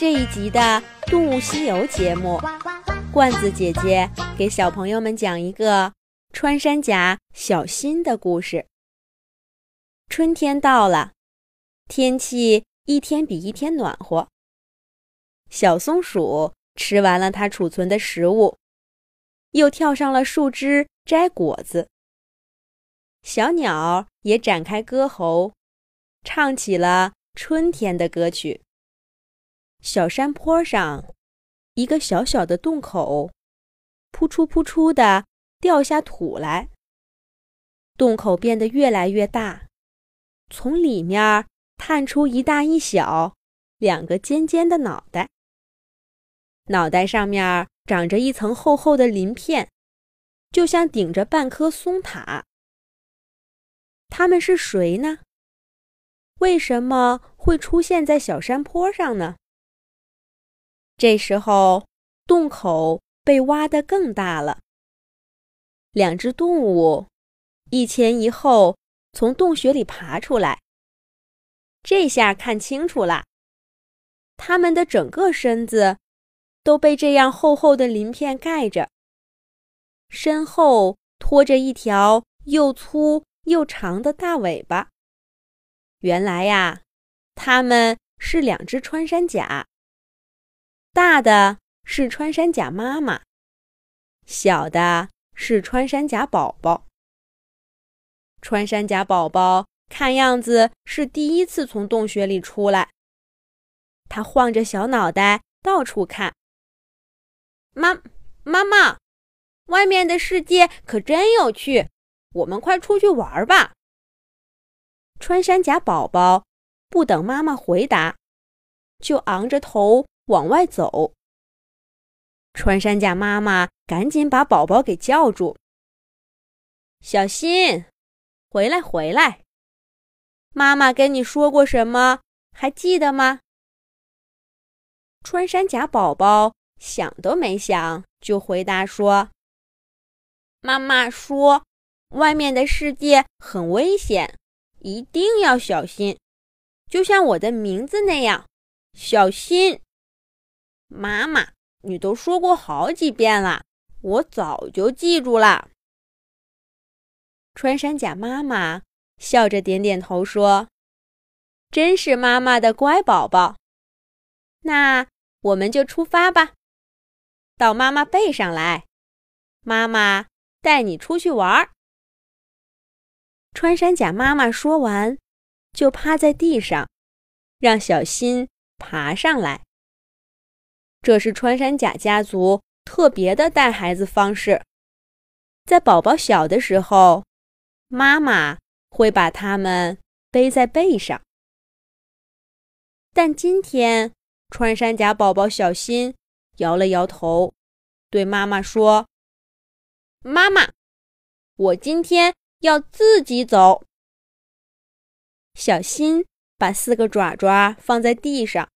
这一集的《动物西游》节目，罐子姐姐给小朋友们讲一个穿山甲小新的故事。春天到了，天气一天比一天暖和。小松鼠吃完了它储存的食物，又跳上了树枝摘果子。小鸟也展开歌喉，唱起了春天的歌曲。小山坡上，一个小小的洞口，扑出扑出的掉下土来。洞口变得越来越大，从里面探出一大一小两个尖尖的脑袋。脑袋上面长着一层厚厚的鳞片，就像顶着半颗松塔。他们是谁呢？为什么会出现在小山坡上呢？这时候，洞口被挖得更大了。两只动物一前一后从洞穴里爬出来。这下看清楚了，它们的整个身子都被这样厚厚的鳞片盖着，身后拖着一条又粗又长的大尾巴。原来呀，它们是两只穿山甲。大的是穿山甲妈妈，小的是穿山甲宝宝。穿山甲宝宝看样子是第一次从洞穴里出来，它晃着小脑袋到处看。妈，妈妈，外面的世界可真有趣，我们快出去玩吧！穿山甲宝宝不等妈妈回答，就昂着头。往外走，穿山甲妈妈赶紧把宝宝给叫住：“小心，回来，回来！妈妈跟你说过什么？还记得吗？”穿山甲宝宝想都没想就回答说：“妈妈说，外面的世界很危险，一定要小心，就像我的名字那样，小心。”妈妈，你都说过好几遍了，我早就记住了。穿山甲妈妈笑着点点头说：“真是妈妈的乖宝宝。”那我们就出发吧，到妈妈背上来，妈妈带你出去玩。穿山甲妈妈说完，就趴在地上，让小新爬上来。这是穿山甲家族特别的带孩子方式，在宝宝小的时候，妈妈会把他们背在背上。但今天，穿山甲宝宝小新摇了摇头，对妈妈说：“妈妈，我今天要自己走。”小新把四个爪爪放在地上，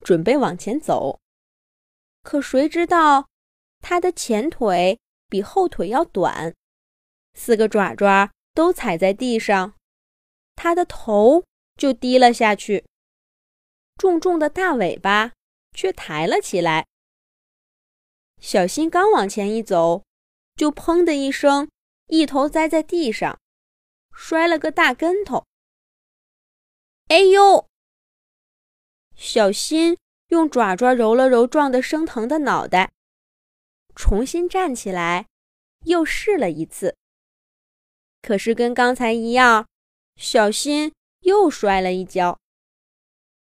准备往前走。可谁知道，它的前腿比后腿要短，四个爪爪都踩在地上，它的头就低了下去，重重的大尾巴却抬了起来。小新刚往前一走，就砰的一声，一头栽在地上，摔了个大跟头。哎呦！小新。用爪爪揉了揉撞得生疼的脑袋，重新站起来，又试了一次。可是跟刚才一样，小新又摔了一跤。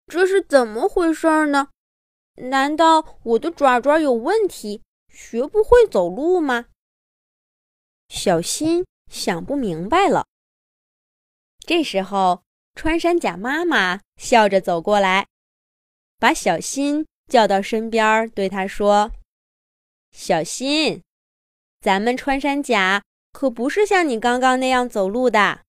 这是怎么回事呢？难道我的爪爪有问题，学不会走路吗？小新想不明白了。这时候，穿山甲妈妈笑着走过来。把小新叫到身边，对他说：“小新，咱们穿山甲可不是像你刚刚那样走路的。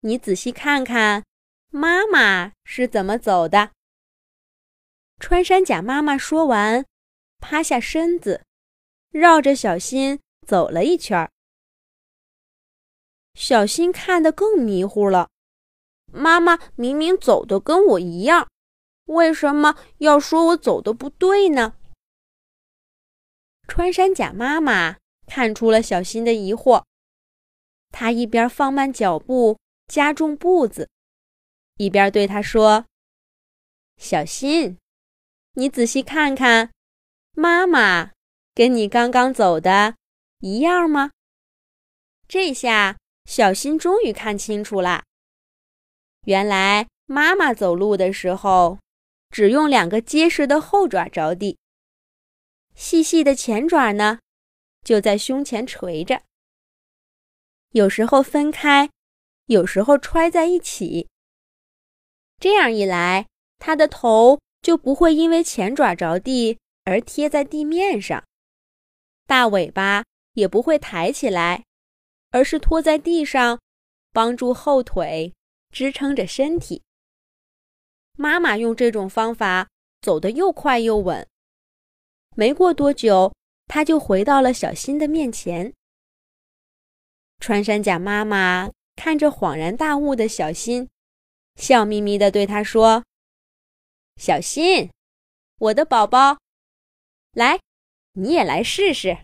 你仔细看看，妈妈是怎么走的。”穿山甲妈妈说完，趴下身子，绕着小新走了一圈。小新看得更迷糊了，妈妈明明走的跟我一样。为什么要说我走的不对呢？穿山甲妈妈看出了小新的疑惑，她一边放慢脚步，加重步子，一边对他说：“小新，你仔细看看，妈妈跟你刚刚走的一样吗？”这下小新终于看清楚了，原来妈妈走路的时候只用两个结实的后爪着地。细细的前爪呢，就在胸前垂着。有时候分开，有时候揣在一起。这样一来，它的头就不会因为前爪着地而贴在地面上，大尾巴也不会抬起来，而是拖在地上，帮助后腿支撑着身体。妈妈用这种方法走得又快又稳。没过多久，他就回到了小新的面前。穿山甲妈妈看着恍然大悟的小新，笑眯眯地对他说：“小新，我的宝宝，来，你也来试试。”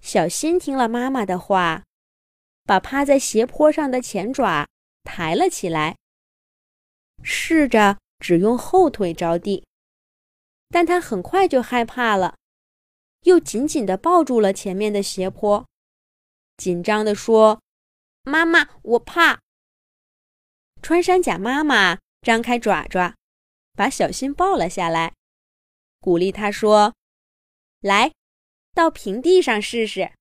小新听了妈妈的话，把趴在斜坡上的前爪抬了起来，试着只用后腿着地。但他很快就害怕了，又紧紧地抱住了前面的斜坡，紧张地说：“妈妈，我怕。”穿山甲妈妈张开爪爪，把小新抱了下来，鼓励他说：“来，到平地上试试，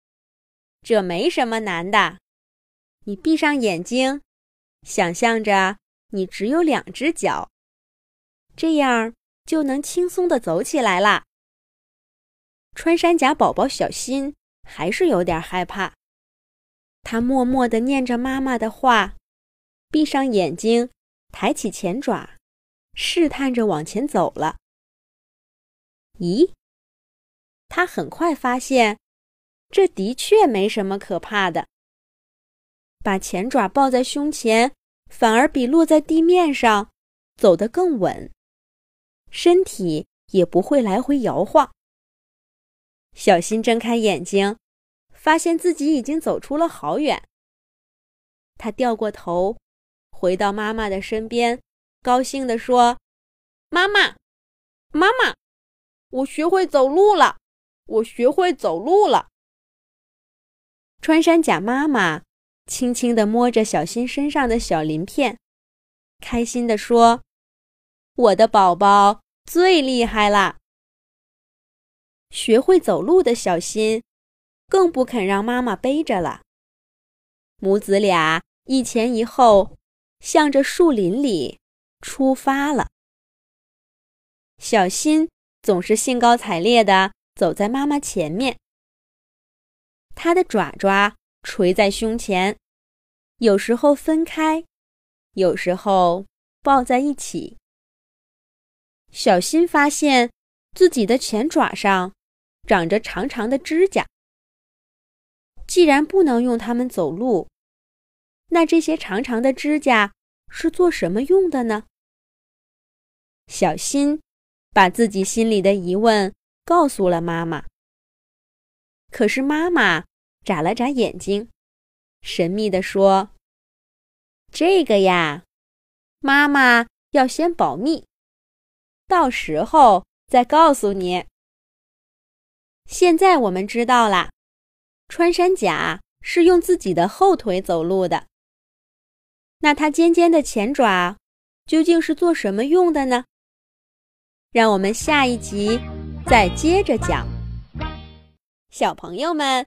这没什么难的。你闭上眼睛，想象着你只有两只脚，这样。”就能轻松的走起来啦。穿山甲宝宝小新还是有点害怕，他默默的念着妈妈的话，闭上眼睛，抬起前爪，试探着往前走了。咦，他很快发现，这的确没什么可怕的。把前爪抱在胸前，反而比落在地面上走得更稳。身体也不会来回摇晃。小新睁开眼睛，发现自己已经走出了好远。他掉过头，回到妈妈的身边，高兴地说：“妈妈，妈妈，我学会走路了！我学会走路了！”穿山甲妈妈轻轻地摸着小新身上的小鳞片，开心地说：“我的宝宝。”最厉害啦！学会走路的小新，更不肯让妈妈背着了。母子俩一前一后，向着树林里出发了。小新总是兴高采烈地走在妈妈前面，他的爪爪垂在胸前，有时候分开，有时候抱在一起。小新发现自己的前爪上长着长长的指甲。既然不能用它们走路，那这些长长的指甲是做什么用的呢？小新把自己心里的疑问告诉了妈妈。可是妈妈眨了眨眼睛，神秘地说：“这个呀，妈妈要先保密。”到时候再告诉你。现在我们知道了，穿山甲是用自己的后腿走路的。那它尖尖的前爪究竟是做什么用的呢？让我们下一集再接着讲。小朋友们